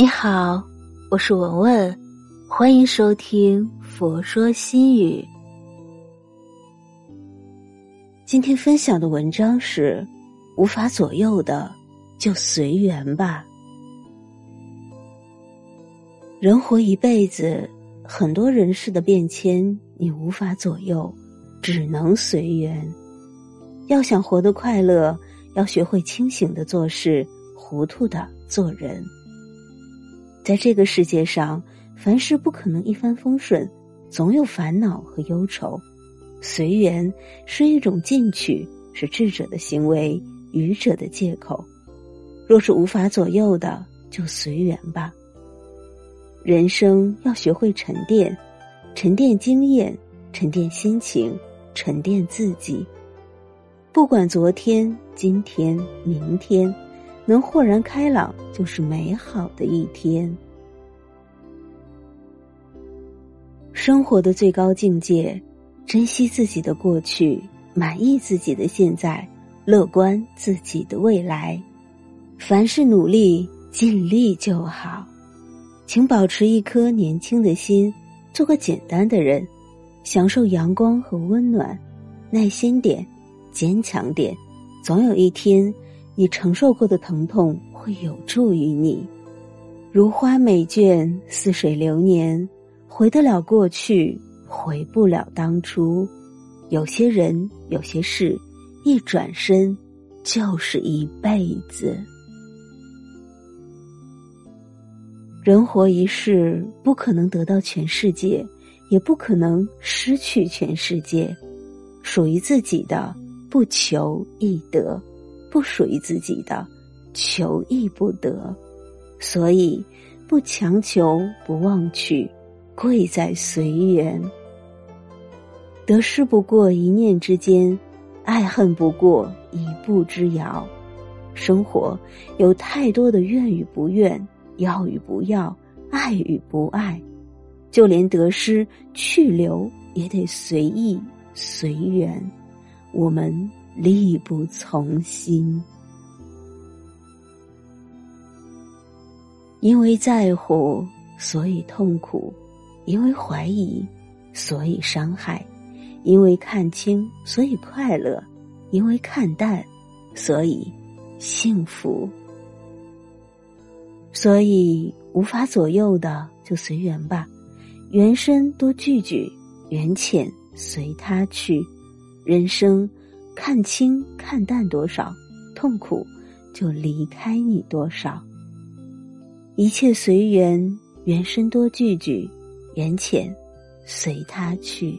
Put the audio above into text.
你好，我是文文，欢迎收听《佛说心语》。今天分享的文章是：无法左右的，就随缘吧。人活一辈子，很多人事的变迁你无法左右，只能随缘。要想活得快乐，要学会清醒的做事，糊涂的做人。在这个世界上，凡事不可能一帆风顺，总有烦恼和忧愁。随缘是一种进取，是智者的行为，愚者的借口。若是无法左右的，就随缘吧。人生要学会沉淀，沉淀经验，沉淀心情，沉淀自己。不管昨天、今天、明天。能豁然开朗，就是美好的一天。生活的最高境界，珍惜自己的过去，满意自己的现在，乐观自己的未来。凡事努力，尽力就好。请保持一颗年轻的心，做个简单的人，享受阳光和温暖。耐心点，坚强点，总有一天。你承受过的疼痛会有助于你，如花美眷，似水流年，回得了过去，回不了当初。有些人，有些事，一转身就是一辈子。人活一世，不可能得到全世界，也不可能失去全世界。属于自己的，不求易得。不属于自己的，求亦不得，所以不强求，不忘去，贵在随缘。得失不过一念之间，爱恨不过一步之遥。生活有太多的愿与不愿，要与不要，爱与不爱，就连得失去留也得随意随缘。我们。力不从心，因为在乎，所以痛苦；因为怀疑，所以伤害；因为看清，所以快乐；因为看淡，所以幸福。所以无法左右的，就随缘吧。缘深多聚聚，缘浅随他去。人生。看清看淡多少，痛苦就离开你多少。一切随缘，缘深多聚聚，缘浅随他去。